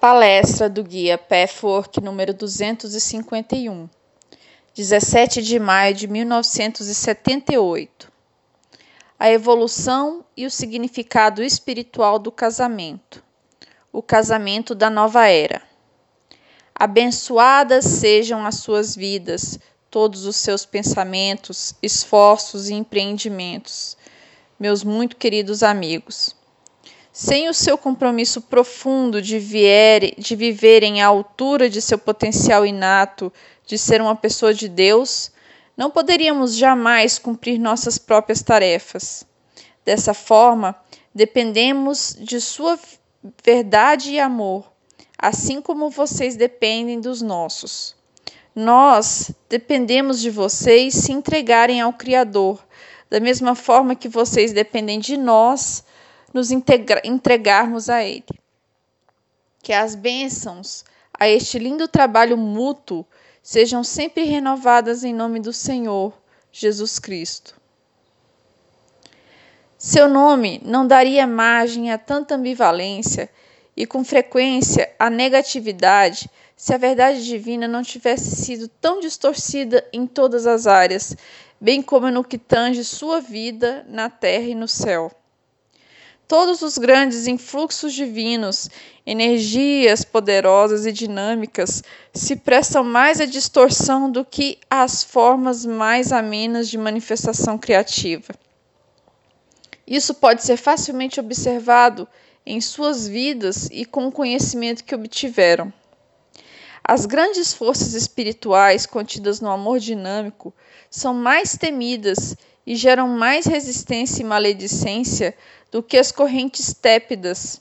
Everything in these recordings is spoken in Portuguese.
Palestra do Guia Pathwork número 251, 17 de maio de 1978. A evolução e o significado espiritual do casamento. O casamento da nova era. Abençoadas sejam as suas vidas, todos os seus pensamentos, esforços e empreendimentos, meus muito queridos amigos. Sem o seu compromisso profundo de, vier, de viverem à altura de seu potencial inato de ser uma pessoa de Deus, não poderíamos jamais cumprir nossas próprias tarefas. Dessa forma, dependemos de sua verdade e amor, assim como vocês dependem dos nossos. Nós dependemos de vocês se entregarem ao Criador, da mesma forma que vocês dependem de nós nos entregarmos a Ele. Que as bênçãos a este lindo trabalho mútuo sejam sempre renovadas em nome do Senhor Jesus Cristo. Seu nome não daria margem a tanta ambivalência e, com frequência, a negatividade se a verdade divina não tivesse sido tão distorcida em todas as áreas, bem como no que tange sua vida na terra e no céu. Todos os grandes influxos divinos, energias poderosas e dinâmicas, se prestam mais à distorção do que às formas mais amenas de manifestação criativa. Isso pode ser facilmente observado em suas vidas e com o conhecimento que obtiveram. As grandes forças espirituais contidas no amor dinâmico são mais temidas e geram mais resistência e maledicência do que as correntes tépidas.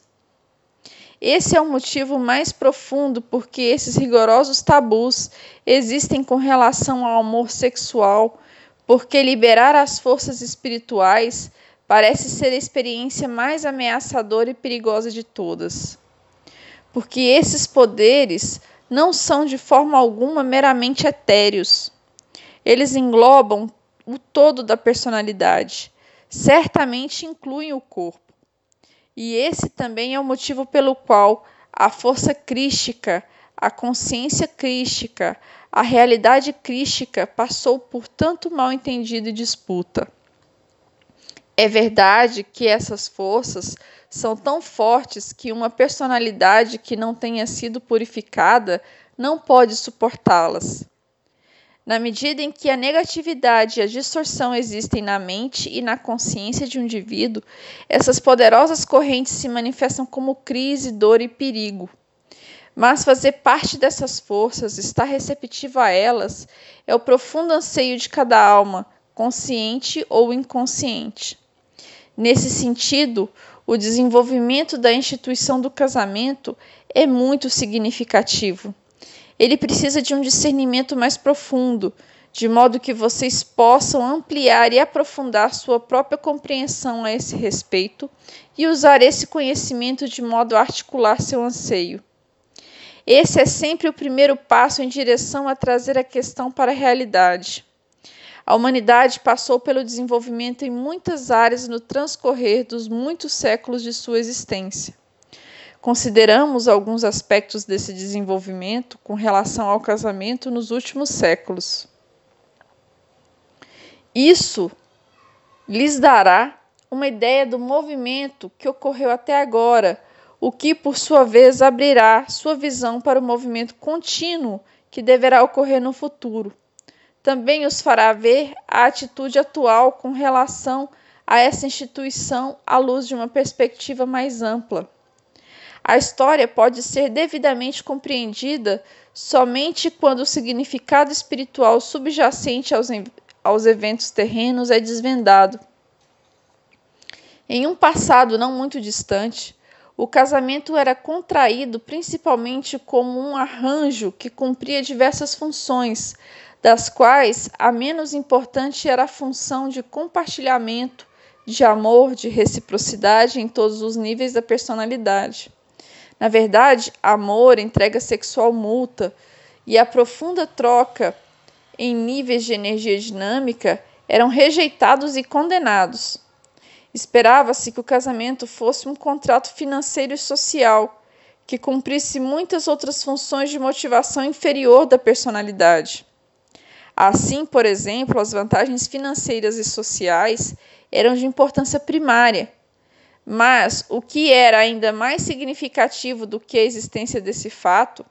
Esse é o motivo mais profundo porque esses rigorosos tabus existem com relação ao amor sexual, porque liberar as forças espirituais parece ser a experiência mais ameaçadora e perigosa de todas. Porque esses poderes não são de forma alguma meramente etéreos. Eles englobam o todo da personalidade certamente incluem o corpo. E esse também é o motivo pelo qual a força crística, a consciência crística, a realidade crística passou por tanto mal entendido e disputa. É verdade que essas forças são tão fortes que uma personalidade que não tenha sido purificada não pode suportá-las. Na medida em que a negatividade e a distorção existem na mente e na consciência de um indivíduo, essas poderosas correntes se manifestam como crise, dor e perigo. Mas fazer parte dessas forças, estar receptivo a elas, é o profundo anseio de cada alma, consciente ou inconsciente. Nesse sentido, o desenvolvimento da instituição do casamento é muito significativo ele precisa de um discernimento mais profundo, de modo que vocês possam ampliar e aprofundar sua própria compreensão a esse respeito e usar esse conhecimento de modo a articular seu anseio. Esse é sempre o primeiro passo em direção a trazer a questão para a realidade. A humanidade passou pelo desenvolvimento em muitas áreas no transcorrer dos muitos séculos de sua existência. Consideramos alguns aspectos desse desenvolvimento com relação ao casamento nos últimos séculos. Isso lhes dará uma ideia do movimento que ocorreu até agora, o que, por sua vez, abrirá sua visão para o movimento contínuo que deverá ocorrer no futuro. Também os fará ver a atitude atual com relação a essa instituição à luz de uma perspectiva mais ampla. A história pode ser devidamente compreendida somente quando o significado espiritual subjacente aos, aos eventos terrenos é desvendado. Em um passado não muito distante, o casamento era contraído principalmente como um arranjo que cumpria diversas funções, das quais a menos importante era a função de compartilhamento, de amor, de reciprocidade em todos os níveis da personalidade. Na verdade, amor, entrega sexual multa e a profunda troca em níveis de energia dinâmica eram rejeitados e condenados. Esperava-se que o casamento fosse um contrato financeiro e social, que cumprisse muitas outras funções de motivação inferior da personalidade. Assim, por exemplo, as vantagens financeiras e sociais eram de importância primária. Mas o que era ainda mais significativo do que a existência desse fato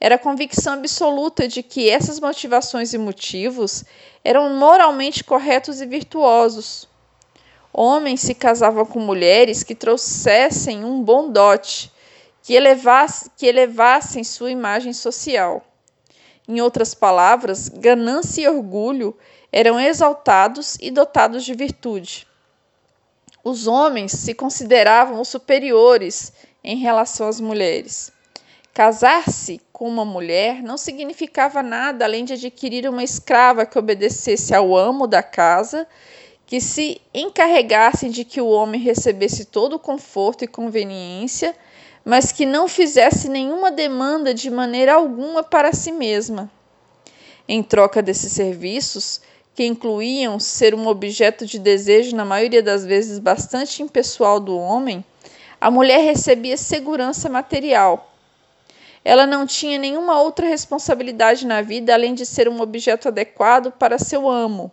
era a convicção absoluta de que essas motivações e motivos eram moralmente corretos e virtuosos. Homens se casavam com mulheres que trouxessem um bom dote, que, elevasse, que elevassem sua imagem social. Em outras palavras, ganância e orgulho eram exaltados e dotados de virtude. Os homens se consideravam superiores em relação às mulheres. Casar-se com uma mulher não significava nada além de adquirir uma escrava que obedecesse ao amo da casa, que se encarregasse de que o homem recebesse todo o conforto e conveniência, mas que não fizesse nenhuma demanda de maneira alguma para si mesma. Em troca desses serviços, que incluíam ser um objeto de desejo na maioria das vezes bastante impessoal do homem, a mulher recebia segurança material ela não tinha nenhuma outra responsabilidade na vida além de ser um objeto adequado para seu amo.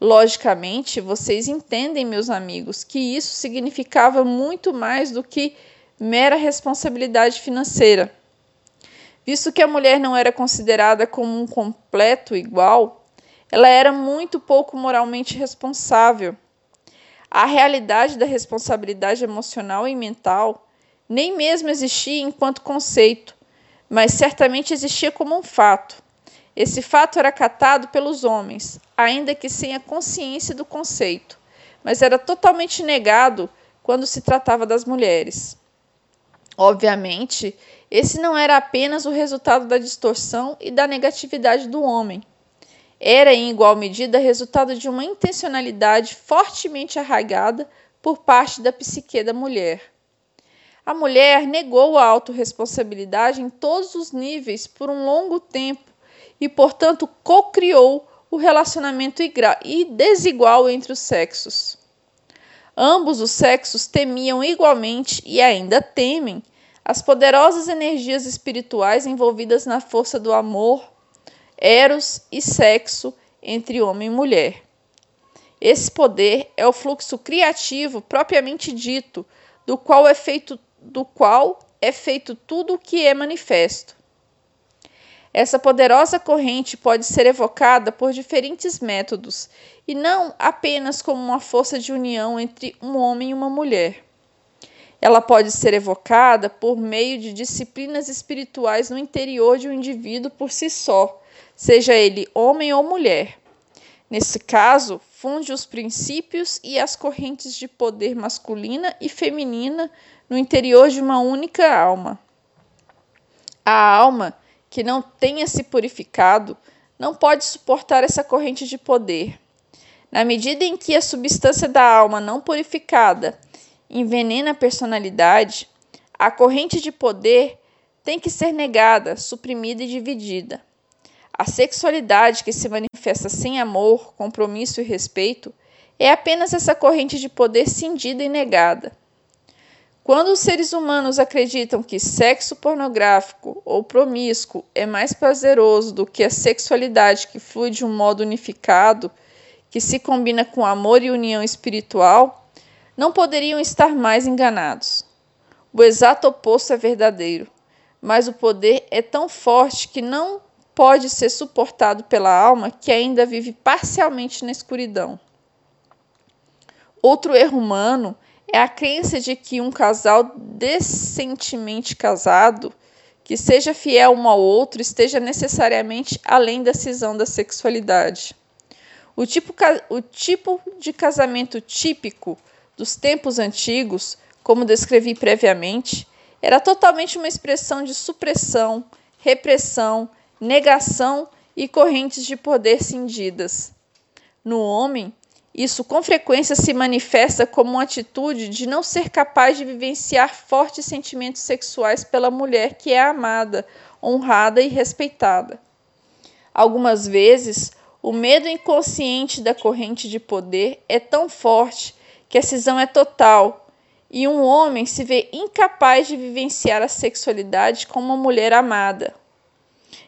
Logicamente, vocês entendem, meus amigos, que isso significava muito mais do que mera responsabilidade financeira. Visto que a mulher não era considerada como um completo igual, ela era muito pouco moralmente responsável. A realidade da responsabilidade emocional e mental nem mesmo existia enquanto conceito, mas certamente existia como um fato. Esse fato era catado pelos homens, ainda que sem a consciência do conceito, mas era totalmente negado quando se tratava das mulheres. Obviamente, esse não era apenas o resultado da distorção e da negatividade do homem. Era, em igual medida, resultado de uma intencionalidade fortemente arraigada por parte da psique da mulher. A mulher negou a autorresponsabilidade em todos os níveis por um longo tempo e, portanto, cocriou o relacionamento desigual entre os sexos. Ambos os sexos temiam igualmente e ainda temem as poderosas energias espirituais envolvidas na força do amor, eros e sexo entre homem e mulher. Esse poder é o fluxo criativo propriamente dito, do qual é feito do qual é feito tudo o que é manifesto. Essa poderosa corrente pode ser evocada por diferentes métodos e não apenas como uma força de união entre um homem e uma mulher. Ela pode ser evocada por meio de disciplinas espirituais no interior de um indivíduo por si só, seja ele homem ou mulher. Nesse caso, funde os princípios e as correntes de poder masculina e feminina no interior de uma única alma. A alma que não tenha se purificado não pode suportar essa corrente de poder. Na medida em que a substância da alma não purificada envenena a personalidade, a corrente de poder tem que ser negada, suprimida e dividida. A sexualidade que se manifesta sem amor, compromisso e respeito é apenas essa corrente de poder cindida e negada. Quando os seres humanos acreditam que sexo pornográfico ou promíscuo é mais prazeroso do que a sexualidade que flui de um modo unificado, que se combina com amor e união espiritual, não poderiam estar mais enganados. O exato oposto é verdadeiro, mas o poder é tão forte que não pode ser suportado pela alma que ainda vive parcialmente na escuridão. Outro erro humano é a crença de que um casal decentemente casado, que seja fiel um ao outro, esteja necessariamente além da cisão da sexualidade. O tipo, o tipo de casamento típico dos tempos antigos, como descrevi previamente, era totalmente uma expressão de supressão, repressão, negação e correntes de poder cindidas. No homem, isso com frequência se manifesta como uma atitude de não ser capaz de vivenciar fortes sentimentos sexuais pela mulher que é amada, honrada e respeitada. Algumas vezes, o medo inconsciente da corrente de poder é tão forte que a cisão é total e um homem se vê incapaz de vivenciar a sexualidade como uma mulher amada.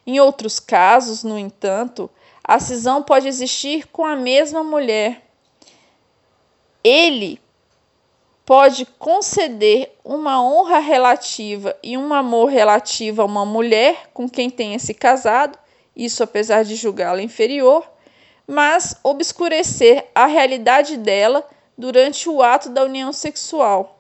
Em outros casos, no entanto, a cisão pode existir com a mesma mulher. Ele pode conceder uma honra relativa e um amor relativo a uma mulher com quem tenha se casado, isso apesar de julgá-la inferior, mas obscurecer a realidade dela durante o ato da união sexual.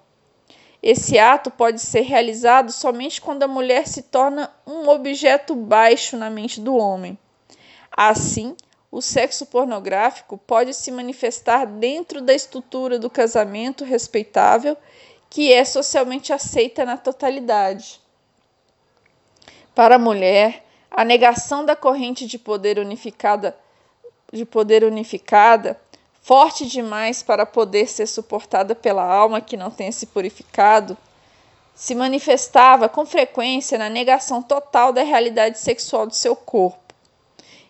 Esse ato pode ser realizado somente quando a mulher se torna um objeto baixo na mente do homem. Assim, o sexo pornográfico pode se manifestar dentro da estrutura do casamento respeitável, que é socialmente aceita na totalidade. Para a mulher, a negação da corrente de poder unificada de poder unificada, forte demais para poder ser suportada pela alma que não tenha se purificado, se manifestava com frequência na negação total da realidade sexual do seu corpo.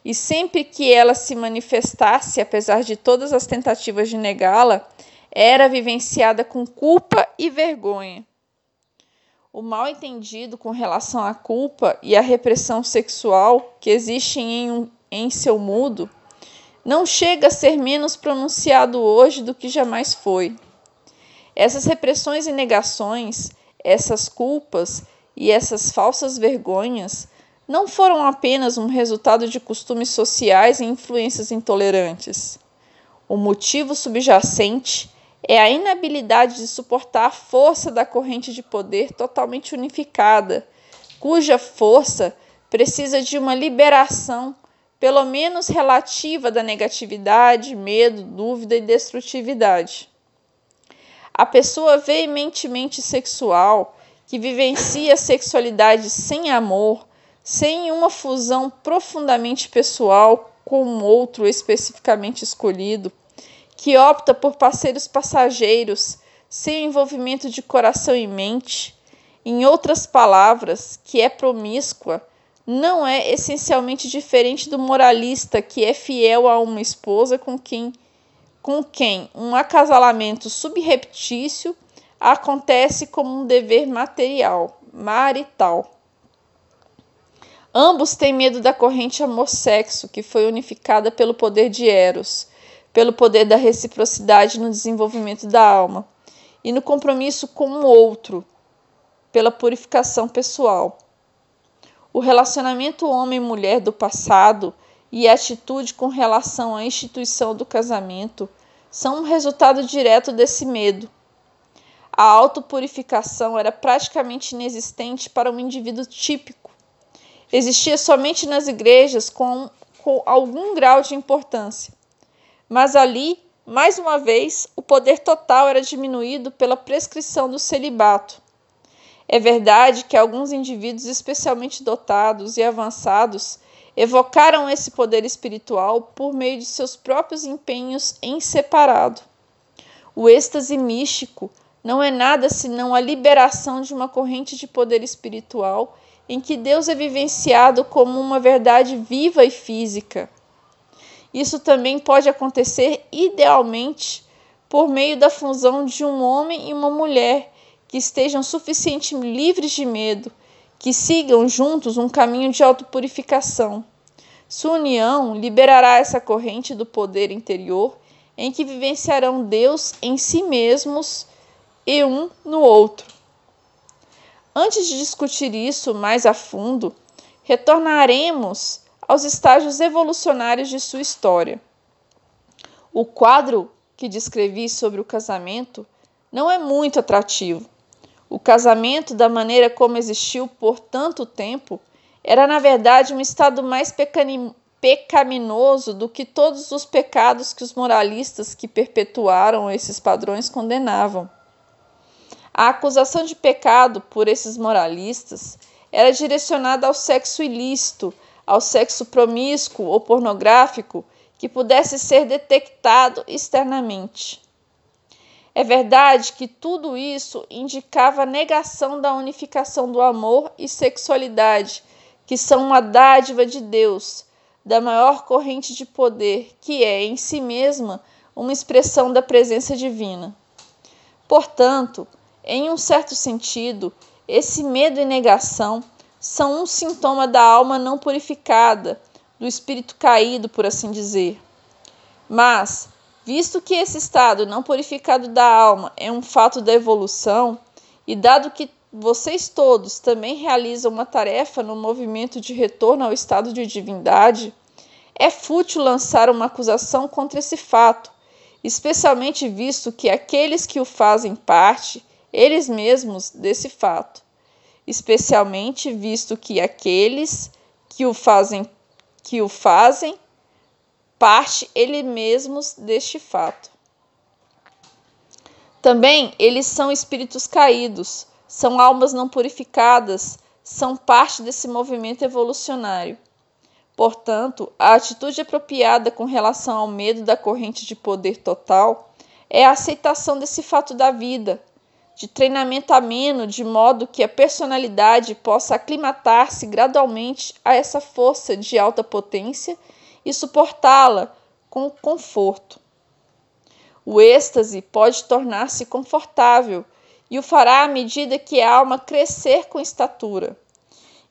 E sempre que ela se manifestasse, apesar de todas as tentativas de negá-la, era vivenciada com culpa e vergonha. O mal entendido com relação à culpa e à repressão sexual que existem em, em seu mundo não chega a ser menos pronunciado hoje do que jamais foi. Essas repressões e negações, essas culpas e essas falsas vergonhas não foram apenas um resultado de costumes sociais e influências intolerantes. O motivo subjacente é a inabilidade de suportar a força da corrente de poder totalmente unificada, cuja força precisa de uma liberação pelo menos relativa da negatividade, medo, dúvida e destrutividade. A pessoa veementemente sexual, que vivencia a sexualidade sem amor, sem uma fusão profundamente pessoal com um outro especificamente escolhido, que opta por parceiros passageiros, sem envolvimento de coração e mente, em outras palavras, que é promíscua, não é essencialmente diferente do moralista que é fiel a uma esposa com quem, com quem um acasalamento subreptício acontece como um dever material, marital. Ambos têm medo da corrente amor-sexo, que foi unificada pelo poder de Eros, pelo poder da reciprocidade no desenvolvimento da alma e no compromisso com o outro, pela purificação pessoal. O relacionamento homem-mulher do passado e a atitude com relação à instituição do casamento são um resultado direto desse medo. A autopurificação era praticamente inexistente para um indivíduo típico. Existia somente nas igrejas com, com algum grau de importância. Mas ali, mais uma vez, o poder total era diminuído pela prescrição do celibato é verdade que alguns indivíduos especialmente dotados e avançados evocaram esse poder espiritual por meio de seus próprios empenhos em separado. O êxtase místico não é nada senão a liberação de uma corrente de poder espiritual em que Deus é vivenciado como uma verdade viva e física. Isso também pode acontecer idealmente por meio da fusão de um homem e uma mulher que estejam suficientemente livres de medo, que sigam juntos um caminho de autopurificação. Sua união liberará essa corrente do poder interior em que vivenciarão Deus em si mesmos e um no outro. Antes de discutir isso mais a fundo, retornaremos aos estágios evolucionários de sua história. O quadro que descrevi sobre o casamento não é muito atrativo, o casamento, da maneira como existiu por tanto tempo, era na verdade um estado mais pecaminoso do que todos os pecados que os moralistas que perpetuaram esses padrões condenavam. A acusação de pecado por esses moralistas era direcionada ao sexo ilícito, ao sexo promíscuo ou pornográfico que pudesse ser detectado externamente. É verdade que tudo isso indicava a negação da unificação do amor e sexualidade, que são uma dádiva de Deus, da maior corrente de poder, que é em si mesma uma expressão da presença divina. Portanto, Em um certo sentido, esse medo e negação são um sintoma da alma não purificada, do espírito caído, por assim dizer. Mas, visto que esse estado não purificado da alma é um fato da evolução, e dado que vocês todos também realizam uma tarefa no movimento de retorno ao estado de divindade, é fútil lançar uma acusação contra esse fato, especialmente visto que aqueles que o fazem parte, eles mesmos, desse fato. Especialmente visto que aqueles que o fazem que o fazem parte eles mesmos deste fato. Também eles são espíritos caídos, são almas não purificadas, são parte desse movimento evolucionário. Portanto, a atitude apropriada com relação ao medo da corrente de poder total é a aceitação desse fato da vida, de treinamento ameno, de modo que a personalidade possa aclimatar-se gradualmente a essa força de alta potência e suportá-la com conforto. O êxtase pode tornar-se confortável e o fará à medida que a alma crescer com estatura.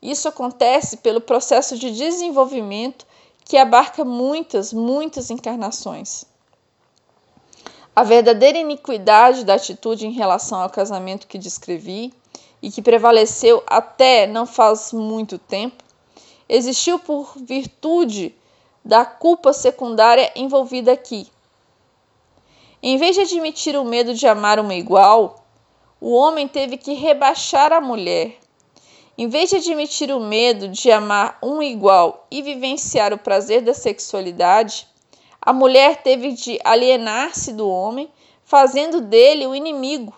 Isso acontece pelo processo de desenvolvimento que abarca muitas, muitas encarnações. A verdadeira iniquidade da atitude em relação ao casamento que descrevi e que prevaleceu até não faz muito tempo, existiu por virtude da culpa secundária envolvida aqui. Em vez de admitir o medo de amar uma igual, o homem teve que rebaixar a mulher em vez de admitir o medo de amar um igual e vivenciar o prazer da sexualidade, a mulher teve de alienar-se do homem, fazendo dele o inimigo.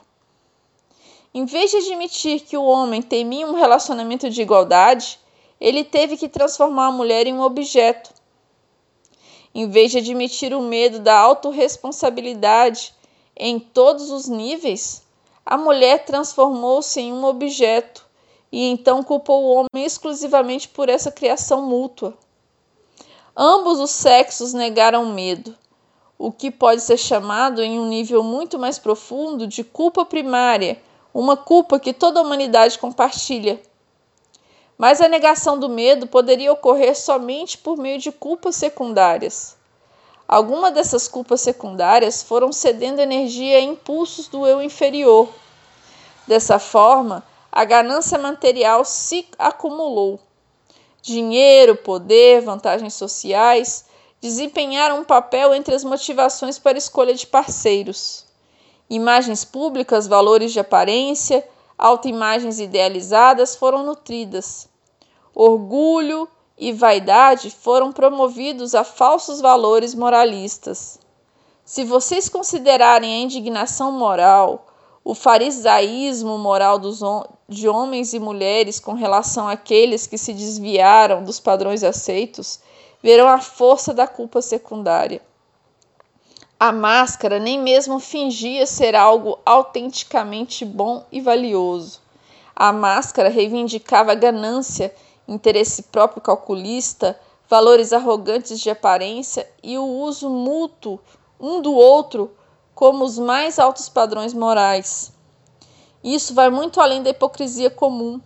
Em vez de admitir que o homem temia um relacionamento de igualdade, ele teve que transformar a mulher em um objeto. Em vez de admitir o medo da autorresponsabilidade em todos os níveis, a mulher transformou-se em um objeto e então culpou o homem exclusivamente por essa criação mútua. Ambos os sexos negaram medo, o que pode ser chamado, em um nível muito mais profundo, de culpa primária, uma culpa que toda a humanidade compartilha. Mas a negação do medo poderia ocorrer somente por meio de culpas secundárias. Algumas dessas culpas secundárias foram cedendo energia a impulsos do eu inferior. Dessa forma, a ganância material se acumulou. Dinheiro, poder, vantagens sociais desempenharam um papel entre as motivações para a escolha de parceiros. Imagens públicas, valores de aparência, autoimagens idealizadas foram nutridas. Orgulho e vaidade foram promovidos a falsos valores moralistas. Se vocês considerarem a indignação moral, o farisaísmo moral dos, de homens e mulheres com relação àqueles que se desviaram dos padrões aceitos verão a força da culpa secundária. A máscara nem mesmo fingia ser algo autenticamente bom e valioso. A máscara reivindicava ganância, interesse próprio calculista, valores arrogantes de aparência e o uso mútuo um do outro como os mais altos padrões morais. Isso vai muito além da hipocrisia comum.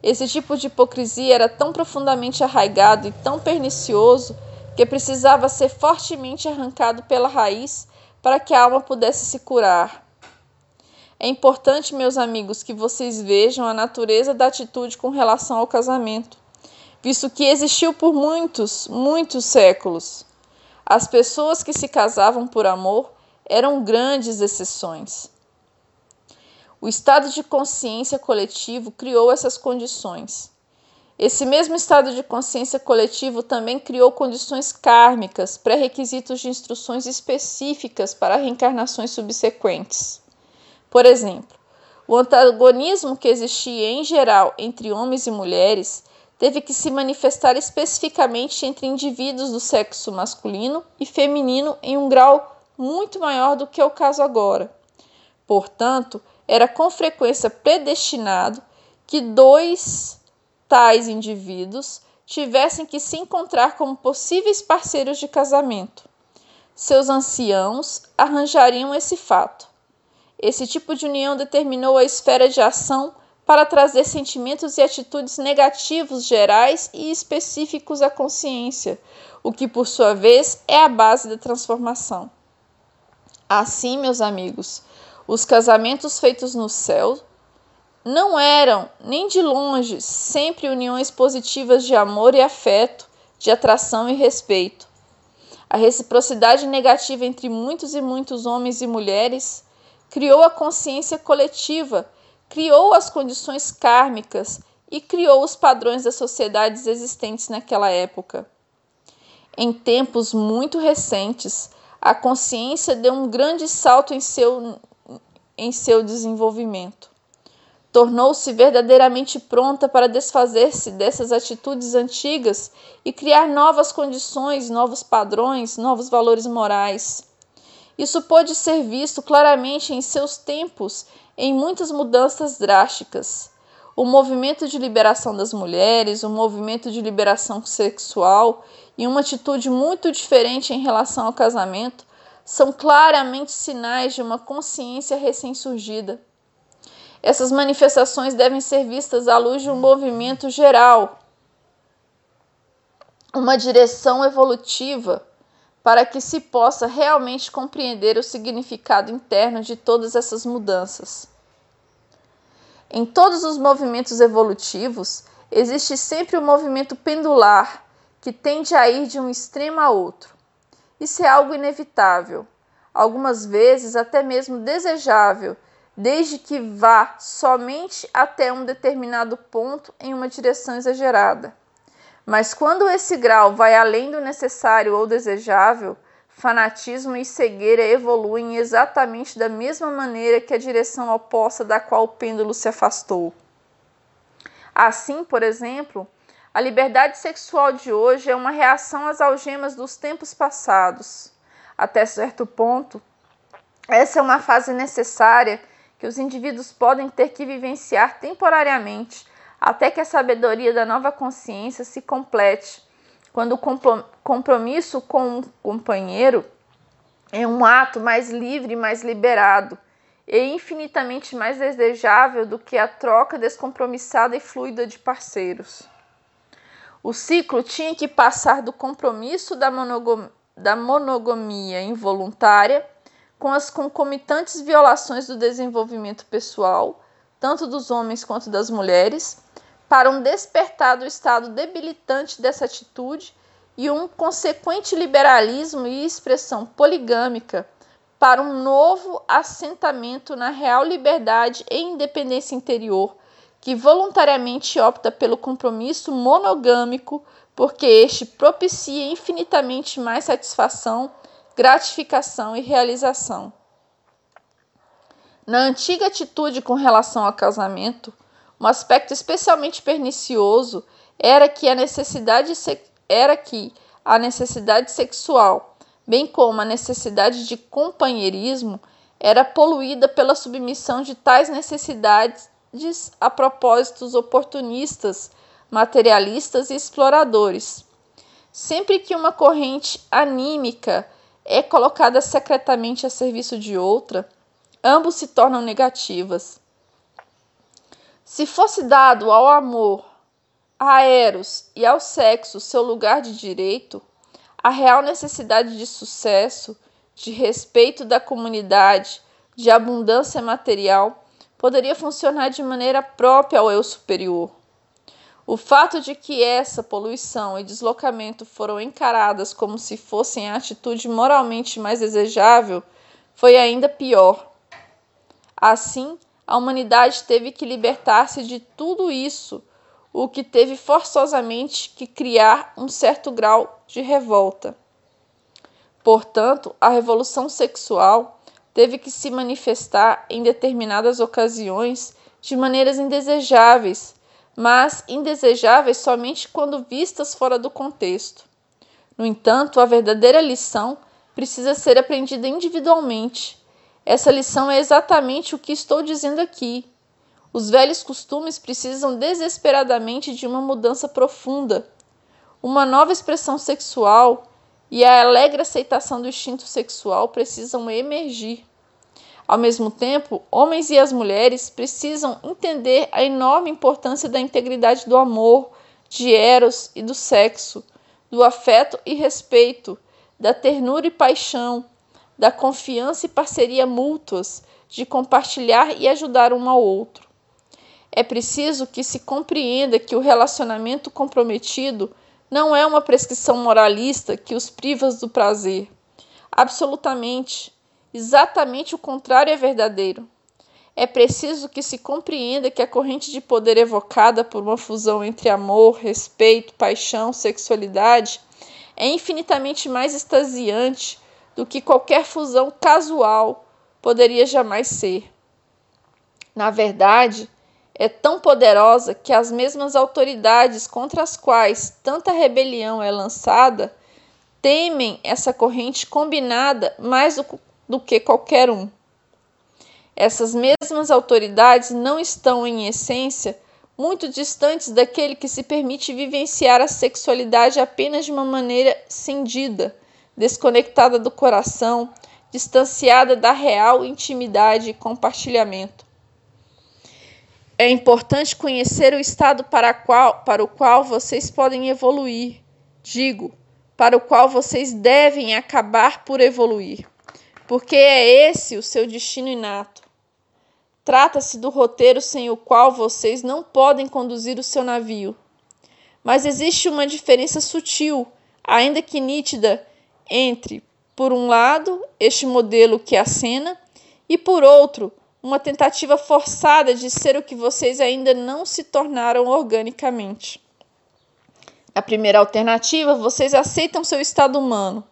Esse tipo de hipocrisia era tão profundamente arraigado e tão pernicioso que precisava ser fortemente arrancado pela raiz para que a alma pudesse se curar. É importante, meus amigos, que vocês vejam a natureza da atitude com relação ao casamento, visto que existiu por muitos, muitos séculos. As pessoas que se casavam por amor eram grandes exceções. O estado de consciência coletivo criou essas condições. Esse mesmo estado de consciência coletivo também criou condições kármicas, pré-requisitos de instruções específicas para reencarnações subsequentes. Por exemplo, o antagonismo que existia em geral entre homens e mulheres teve que se manifestar especificamente entre indivíduos do sexo masculino e feminino em um grau muito maior do que é o caso agora. Portanto, era com frequência predestinado que dois tais indivíduos tivessem que se encontrar como possíveis parceiros de casamento. Seus anciãos arranjariam esse fato. Esse tipo de união determinou a esfera de ação para trazer sentimentos e atitudes negativos gerais e específicos à consciência, o que por sua vez é a base da transformação. Assim, meus amigos, os casamentos feitos no céu não eram, nem de longe, sempre uniões positivas de amor e afeto, de atração e respeito. A reciprocidade negativa entre muitos e muitos homens e mulheres criou a consciência coletiva criou as condições kármicas e criou os padrões das sociedades existentes naquela época. Em tempos muito recentes, a consciência deu um grande salto em seu, em seu desenvolvimento. Tornou-se verdadeiramente pronta para desfazer-se dessas atitudes antigas e criar novas condições, novos padrões, novos valores morais. Isso pode ser visto claramente em seus tempos em muitas mudanças drásticas. O movimento de liberação das mulheres, o movimento de liberação sexual e uma atitude muito diferente em relação ao casamento são claramente sinais de uma consciência recém-surgida. Essas manifestações devem ser vistas à luz de um movimento geral, uma direção evolutiva para que se possa realmente compreender o significado interno de todas essas mudanças. Em todos os movimentos evolutivos, existe sempre o um movimento pendular, que tende a ir de um extremo a outro. Isso é algo inevitável, algumas vezes até mesmo desejável, desde que vá somente até um determinado ponto em uma direção exagerada. Mas quando esse grau vai além do necessário ou desejável, fanatismo e cegueira evoluem exatamente da mesma maneira que a direção oposta da qual o pêndulo se afastou. Assim, por exemplo, a liberdade sexual de hoje é uma reação às algemas dos tempos passados. Até certo ponto, essa é uma fase necessária que os indivíduos podem ter que vivenciar temporariamente até que a sabedoria da nova consciência se complete, quando o compromisso com um companheiro é um ato mais livre, mais liberado e infinitamente mais desejável do que a troca descompromissada e fluida de parceiros. O ciclo tinha que passar do compromisso da, monogam da monogamia involuntária com as concomitantes violações do desenvolvimento pessoal, tanto dos homens quanto das mulheres, para um despertar do estado debilitante dessa atitude e um consequente liberalismo e expressão poligâmica para um novo assentamento na real liberdade e independência interior, que voluntariamente opta pelo compromisso monogâmico, porque este propicia infinitamente mais satisfação, gratificação e realização. Na antiga atitude com relação ao casamento, um aspecto especialmente pernicioso era que a necessidade era que a necessidade sexual, bem como a necessidade de companheirismo, era poluída pela submissão de tais necessidades a propósitos oportunistas, materialistas e exploradores. Sempre que uma corrente anímica é colocada secretamente a serviço de outra, ambos se tornam negativas. Se fosse dado ao amor, a Eros e ao sexo seu lugar de direito, a real necessidade de sucesso, de respeito da comunidade, de abundância material, poderia funcionar de maneira própria ao eu superior. O fato de que essa poluição e deslocamento foram encaradas como se fossem a atitude moralmente mais desejável foi ainda pior. Assim, a humanidade teve que libertar-se de tudo isso, o que teve forçosamente que criar um certo grau de revolta. Portanto, a revolução sexual teve que se manifestar em determinadas ocasiões de maneiras indesejáveis, mas indesejáveis somente quando vistas fora do contexto. No entanto, a verdadeira lição precisa ser aprendida individualmente essa lição é exatamente o que estou dizendo aqui. Os velhos costumes precisam desesperadamente de uma mudança profunda, uma nova expressão sexual e a alegre aceitação do instinto sexual precisam emergir. Ao mesmo tempo, homens e as mulheres precisam entender a enorme importância da integridade do amor, de Eros e do sexo, do afeto e respeito, da ternura e paixão, da confiança e parceria mútuas, de compartilhar e ajudar um ao outro. É preciso que se compreenda que o relacionamento comprometido não é uma prescrição moralista que os priva do prazer. Absolutamente. Exatamente o contrário é verdadeiro. É preciso que se compreenda que a corrente de poder evocada por uma fusão entre amor, respeito, paixão, sexualidade é infinitamente mais extasiante do que qualquer fusão casual poderia jamais ser. Na verdade, é tão poderosa que as mesmas autoridades contra as quais tanta rebelião é lançada temem essa corrente combinada mais do, do que qualquer um. Essas mesmas autoridades não estão, em essência, muito distantes daquele que se permite vivenciar a sexualidade apenas de uma maneira cindida, desconectada do coração, distanciada da real intimidade e compartilhamento. É importante conhecer o estado para, qual, para o qual vocês podem evoluir, digo, para o qual vocês devem acabar por evoluir porque é esse o seu destino inato. Trata-se do roteiro sem o qual vocês não podem conduzir o seu navio. Mas existe uma diferença sutil, ainda que nítida, entre, por um lado, este modelo que acena, e por outro, uma tentativa forçada de ser o que vocês ainda não se tornaram organicamente. Na primeira alternativa, vocês aceitam seu estado humano,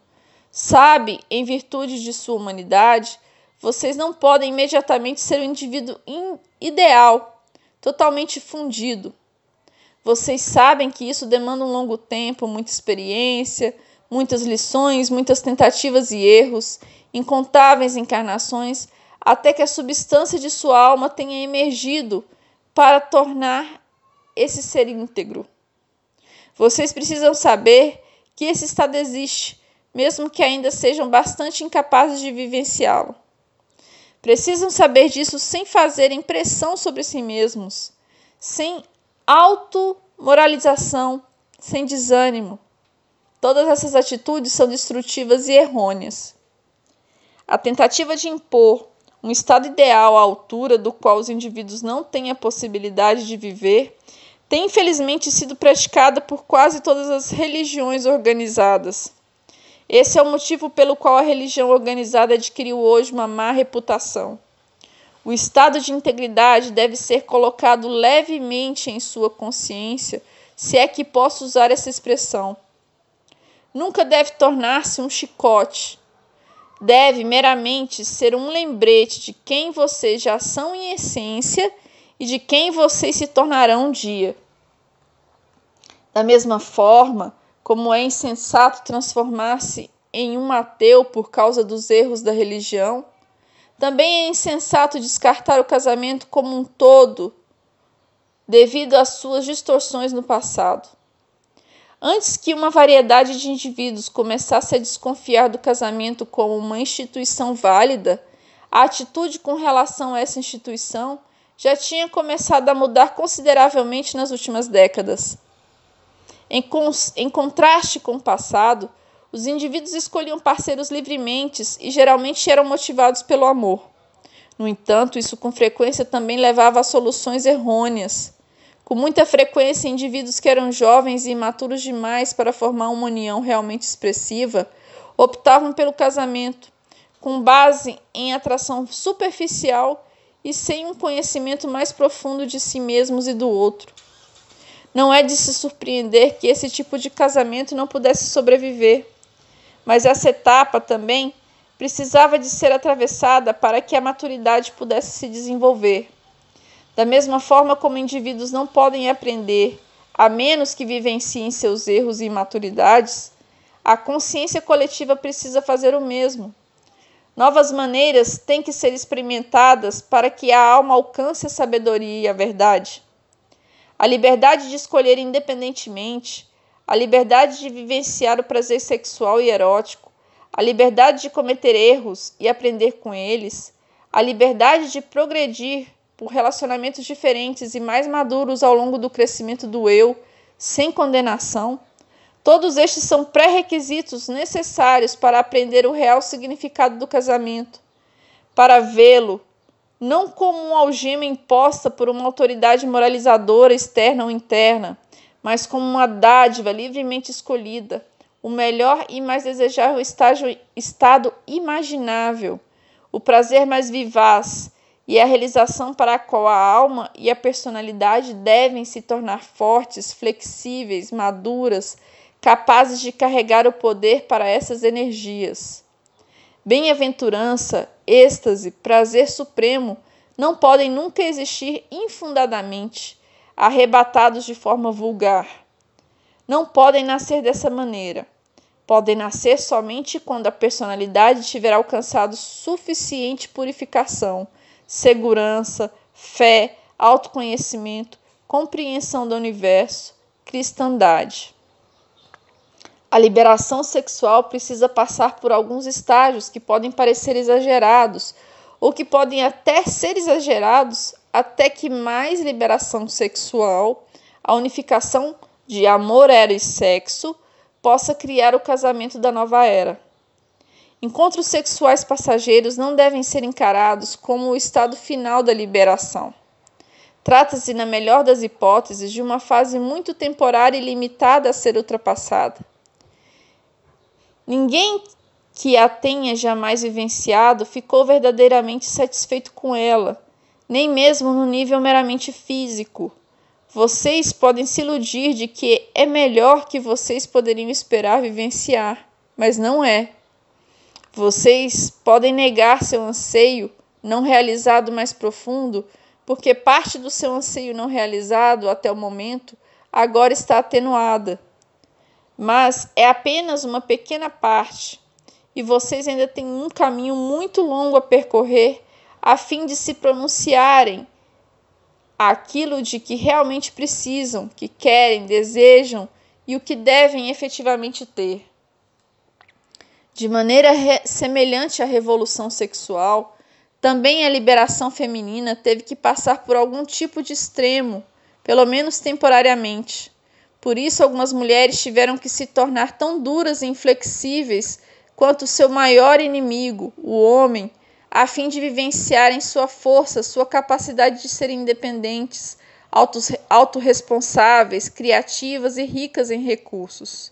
Sabe, em virtude de sua humanidade, vocês não podem imediatamente ser o indivíduo ideal, totalmente fundido. Vocês sabem que isso demanda um longo tempo, muita experiência, muitas lições, muitas tentativas e erros, incontáveis encarnações, até que a substância de sua alma tenha emergido para tornar esse ser íntegro. Vocês precisam saber que esse estado existe mesmo que ainda sejam bastante incapazes de vivenciá-lo. Precisam saber disso sem fazer impressão sobre si mesmos, sem automoralização, sem desânimo. Todas essas atitudes são destrutivas e errôneas. A tentativa de impor um estado ideal à altura do qual os indivíduos não têm a possibilidade de viver tem infelizmente sido praticada por quase todas as religiões organizadas. Esse é o motivo pelo qual a religião organizada adquiriu hoje uma má reputação. O estado de integridade deve ser colocado levemente em sua consciência, se é que posso usar essa expressão. Nunca deve tornar-se um chicote. Deve meramente ser um lembrete de quem vocês já são em essência e de quem vocês se tornarão um dia. Da mesma forma, como é insensato transformar-se em um ateu por causa dos erros da religião. Também é insensato descartar o casamento como um todo devido às suas distorções no passado. Antes que uma variedade de indivíduos começasse a desconfiar do casamento como uma instituição válida, a atitude com relação a essa instituição já tinha começado a mudar consideravelmente nas últimas décadas. Em, em contraste com o passado, os indivíduos escolhiam parceiros livremente e geralmente eram motivados pelo amor. No entanto, isso com frequência também levava a soluções errôneas. Com muita frequência, indivíduos que eram jovens e imaturos demais para formar uma união realmente expressiva optavam pelo casamento, com base em atração superficial e sem um conhecimento mais profundo de si mesmos e do outro. Não é de se surpreender que esse tipo de casamento não pudesse sobreviver. Mas essa etapa também precisava de ser atravessada para que a maturidade pudesse se desenvolver. Da mesma forma como indivíduos não podem aprender a menos que vivenciem seus erros e imaturidades, a consciência coletiva precisa fazer o mesmo. Novas maneiras têm que ser experimentadas para que a alma alcance a sabedoria e a verdade a liberdade de escolher independentemente, a liberdade de vivenciar o prazer sexual e erótico, a liberdade de cometer erros e aprender com eles, a liberdade de progredir por relacionamentos diferentes e mais maduros ao longo do crescimento do eu, sem condenação. Todos estes são pré-requisitos necessários para aprender o real significado do casamento, para vê-lo não como uma algema imposta por uma autoridade moralizadora externa ou interna, mas como uma dádiva livremente escolhida, o melhor e mais desejável estágio, estado imaginável, o prazer mais vivaz e a realização para a qual a alma e a personalidade devem se tornar fortes, flexíveis, maduras, capazes de carregar o poder para essas energias. Bem-aventurança, êxtase, prazer supremo não podem nunca existir infundadamente, arrebatados de forma vulgar. Não podem nascer dessa maneira. Podem nascer somente quando a personalidade tiver alcançado suficiente purificação, segurança, fé, autoconhecimento, compreensão do universo, cristandade. A liberação sexual precisa passar por alguns estágios que podem parecer exagerados ou que podem até ser exagerados, até que mais liberação sexual, a unificação de amor, era e sexo possa criar o casamento da nova era. Encontros sexuais passageiros não devem ser encarados como o estado final da liberação. Trata-se, na melhor das hipóteses, de uma fase muito temporária e limitada a ser ultrapassada. Ninguém que a tenha jamais vivenciado ficou verdadeiramente satisfeito com ela, nem mesmo no nível meramente físico. Vocês podem se iludir de que é melhor que vocês poderiam esperar vivenciar, mas não é. Vocês podem negar seu anseio não realizado mais profundo, porque parte do seu anseio não realizado até o momento agora está atenuada mas é apenas uma pequena parte e vocês ainda têm um caminho muito longo a percorrer a fim de se pronunciarem aquilo de que realmente precisam, que querem, desejam e o que devem efetivamente ter. De maneira semelhante à revolução sexual, também a liberação feminina teve que passar por algum tipo de extremo, pelo menos temporariamente. Por isso, algumas mulheres tiveram que se tornar tão duras e inflexíveis quanto seu maior inimigo, o homem, a fim de vivenciarem sua força, sua capacidade de serem independentes, autorresponsáveis, criativas e ricas em recursos.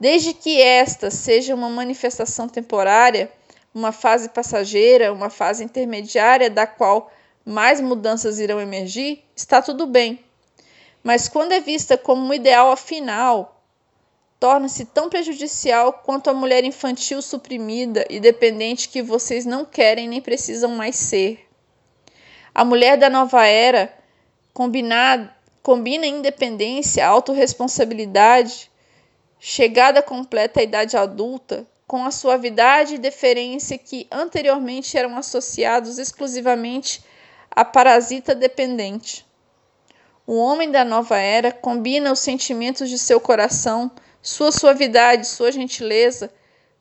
Desde que esta seja uma manifestação temporária, uma fase passageira, uma fase intermediária da qual mais mudanças irão emergir, está tudo bem mas quando é vista como um ideal final, torna-se tão prejudicial quanto a mulher infantil suprimida e dependente que vocês não querem nem precisam mais ser. A mulher da nova era combina, combina independência, autorresponsabilidade, chegada completa à idade adulta, com a suavidade e deferência que anteriormente eram associados exclusivamente à parasita dependente. O homem da nova era combina os sentimentos de seu coração, sua suavidade, sua gentileza,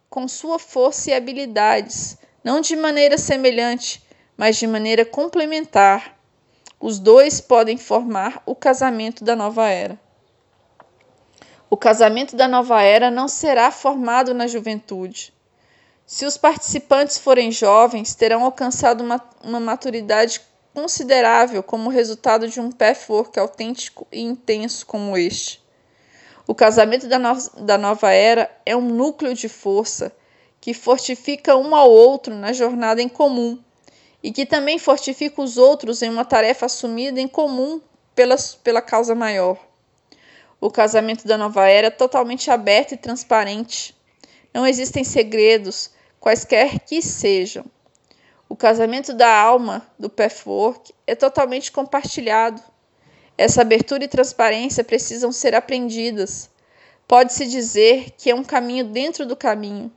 com sua força e habilidades, não de maneira semelhante, mas de maneira complementar. Os dois podem formar o casamento da nova era. O casamento da nova era não será formado na juventude. Se os participantes forem jovens, terão alcançado uma, uma maturidade considerável como resultado de um patchwork autêntico e intenso como este. O casamento da, no da nova era é um núcleo de força que fortifica um ao outro na jornada em comum e que também fortifica os outros em uma tarefa assumida em comum pela, pela causa maior. O casamento da nova era é totalmente aberto e transparente. Não existem segredos, quaisquer que sejam. O casamento da alma do Pathwork é totalmente compartilhado. Essa abertura e transparência precisam ser aprendidas. Pode-se dizer que é um caminho dentro do caminho.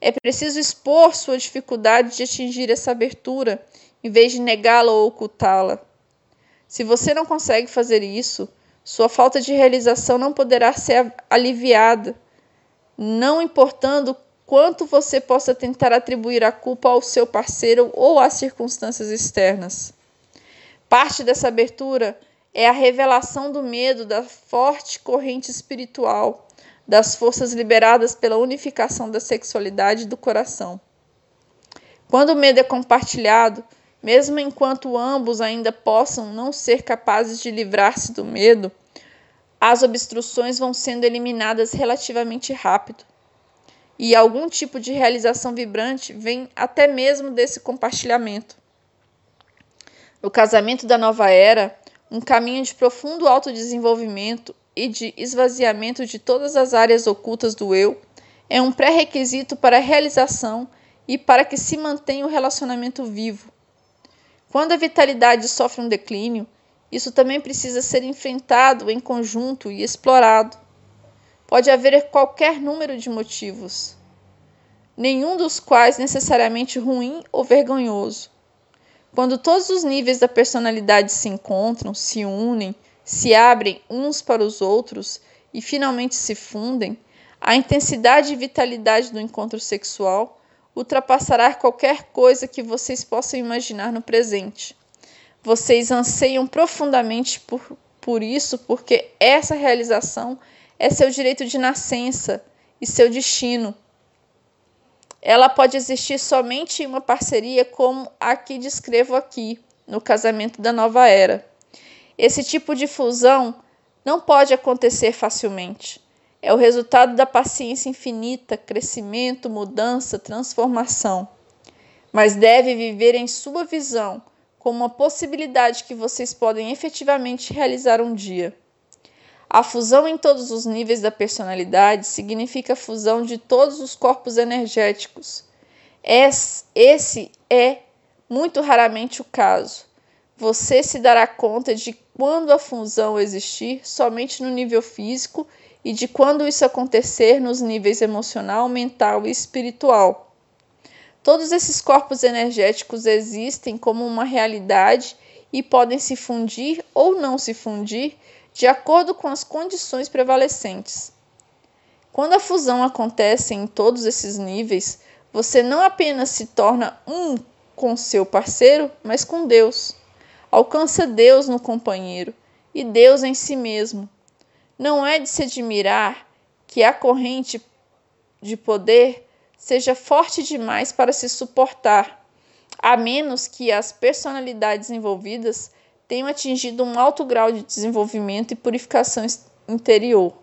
É preciso expor sua dificuldade de atingir essa abertura, em vez de negá-la ou ocultá-la. Se você não consegue fazer isso, sua falta de realização não poderá ser aliviada, não importando quanto você possa tentar atribuir a culpa ao seu parceiro ou às circunstâncias externas. Parte dessa abertura é a revelação do medo da forte corrente espiritual, das forças liberadas pela unificação da sexualidade e do coração. Quando o medo é compartilhado, mesmo enquanto ambos ainda possam não ser capazes de livrar-se do medo, as obstruções vão sendo eliminadas relativamente rápido. E algum tipo de realização vibrante vem até mesmo desse compartilhamento. No casamento da nova era, um caminho de profundo autodesenvolvimento e de esvaziamento de todas as áreas ocultas do eu é um pré-requisito para a realização e para que se mantenha o relacionamento vivo. Quando a vitalidade sofre um declínio, isso também precisa ser enfrentado em conjunto e explorado. Pode haver qualquer número de motivos, nenhum dos quais necessariamente ruim ou vergonhoso. Quando todos os níveis da personalidade se encontram, se unem, se abrem uns para os outros e finalmente se fundem, a intensidade e vitalidade do encontro sexual ultrapassará qualquer coisa que vocês possam imaginar no presente. Vocês anseiam profundamente por, por isso, porque essa realização é seu direito de nascença e seu destino. Ela pode existir somente em uma parceria como a que descrevo aqui, no casamento da nova era. Esse tipo de fusão não pode acontecer facilmente é o resultado da paciência infinita, crescimento, mudança, transformação. Mas deve viver em sua visão como uma possibilidade que vocês podem efetivamente realizar um dia. A fusão em todos os níveis da personalidade significa a fusão de todos os corpos energéticos. Esse é muito raramente o caso. Você se dará conta de quando a fusão existir somente no nível físico e de quando isso acontecer nos níveis emocional, mental e espiritual. Todos esses corpos energéticos existem como uma realidade e podem se fundir ou não se fundir de acordo com as condições prevalecentes. Quando a fusão acontece em todos esses níveis, você não apenas se torna um com seu parceiro, mas com Deus. Alcança Deus no companheiro e Deus em si mesmo. Não é de se admirar que a corrente de poder seja forte demais para se suportar, a menos que as personalidades envolvidas tenham atingido um alto grau de desenvolvimento e purificação interior.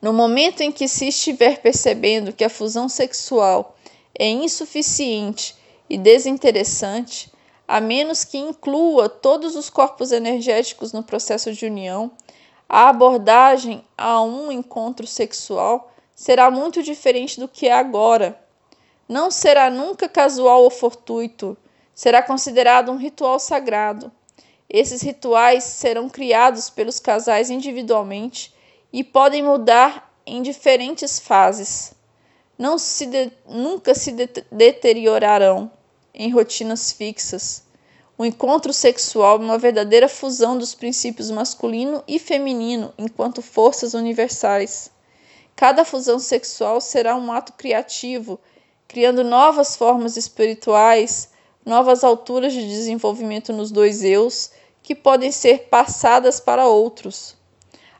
No momento em que se estiver percebendo que a fusão sexual é insuficiente e desinteressante, a menos que inclua todos os corpos energéticos no processo de união, a abordagem a um encontro sexual será muito diferente do que é agora. Não será nunca casual ou fortuito, será considerado um ritual sagrado. Esses rituais serão criados pelos casais individualmente e podem mudar em diferentes fases. Não se de, nunca se de, deteriorarão em rotinas fixas. O encontro sexual é uma verdadeira fusão dos princípios masculino e feminino enquanto forças universais. Cada fusão sexual será um ato criativo, criando novas formas espirituais, novas alturas de desenvolvimento nos dois eus, que podem ser passadas para outros.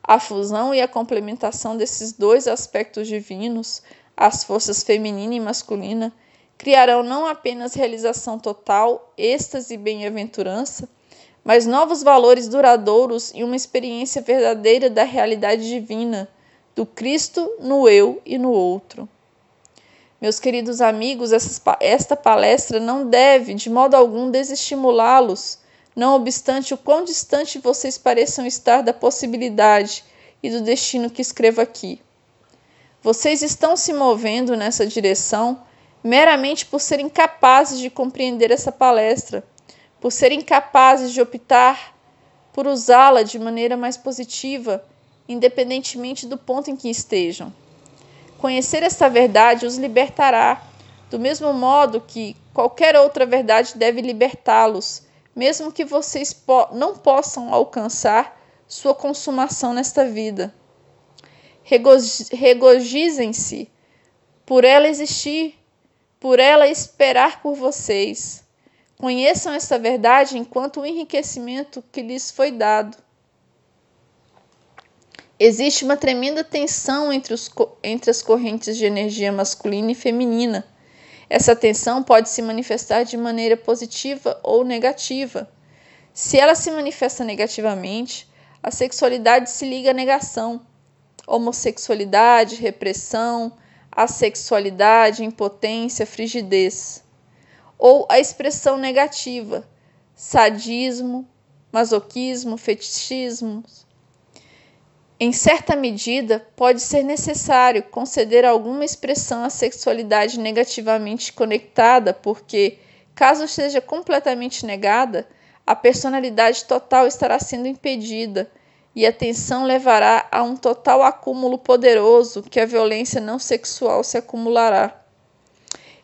A fusão e a complementação desses dois aspectos divinos, as forças feminina e masculina, criarão não apenas realização total, êxtase e bem-aventurança, mas novos valores duradouros e uma experiência verdadeira da realidade divina, do Cristo no eu e no outro. Meus queridos amigos, esta palestra não deve, de modo algum, desestimulá-los, não obstante o quão distante vocês pareçam estar da possibilidade e do destino que escrevo aqui. Vocês estão se movendo nessa direção meramente por serem capazes de compreender essa palestra, por serem capazes de optar por usá-la de maneira mais positiva, independentemente do ponto em que estejam. Conhecer esta verdade os libertará, do mesmo modo que qualquer outra verdade deve libertá-los, mesmo que vocês po não possam alcançar sua consumação nesta vida. Regozijem-se por ela existir, por ela esperar por vocês. Conheçam essa verdade enquanto o enriquecimento que lhes foi dado. Existe uma tremenda tensão entre, os, entre as correntes de energia masculina e feminina. Essa tensão pode se manifestar de maneira positiva ou negativa. Se ela se manifesta negativamente, a sexualidade se liga à negação, homossexualidade, repressão, assexualidade, impotência, frigidez. Ou a expressão negativa, sadismo, masoquismo, fetichismo. Em certa medida, pode ser necessário conceder alguma expressão à sexualidade negativamente conectada, porque, caso seja completamente negada, a personalidade total estará sendo impedida e a tensão levará a um total acúmulo poderoso que a violência não sexual se acumulará.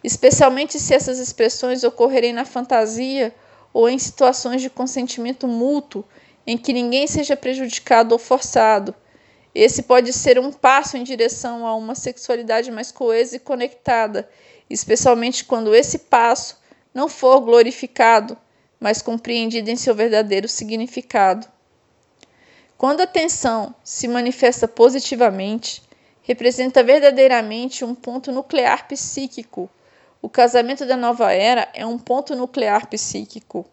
Especialmente se essas expressões ocorrerem na fantasia ou em situações de consentimento mútuo em que ninguém seja prejudicado ou forçado. Esse pode ser um passo em direção a uma sexualidade mais coesa e conectada, especialmente quando esse passo não for glorificado, mas compreendido em seu verdadeiro significado. Quando a tensão se manifesta positivamente, representa verdadeiramente um ponto nuclear psíquico. O casamento da nova era é um ponto nuclear psíquico.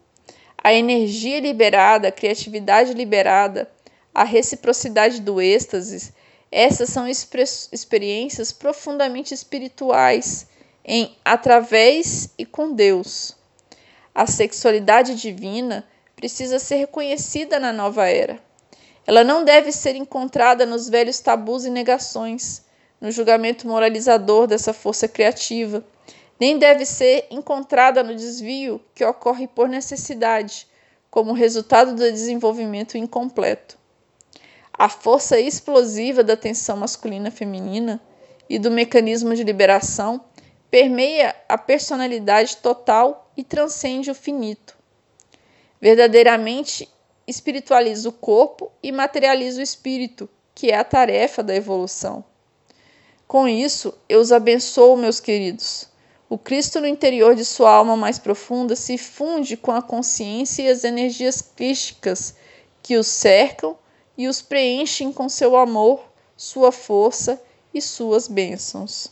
A energia liberada, a criatividade liberada, a reciprocidade do êxtase, essas são experiências profundamente espirituais em através e com Deus. A sexualidade divina precisa ser reconhecida na nova era. Ela não deve ser encontrada nos velhos tabus e negações, no julgamento moralizador dessa força criativa, nem deve ser encontrada no desvio que ocorre por necessidade, como resultado do desenvolvimento incompleto. A força explosiva da tensão masculina-feminina e do mecanismo de liberação permeia a personalidade total e transcende o finito. Verdadeiramente espiritualiza o corpo e materializa o espírito, que é a tarefa da evolução. Com isso, eu os abençoo, meus queridos. O Cristo no interior de sua alma mais profunda se funde com a consciência e as energias crísticas que os cercam e os preenchem com seu amor, sua força e suas bênçãos.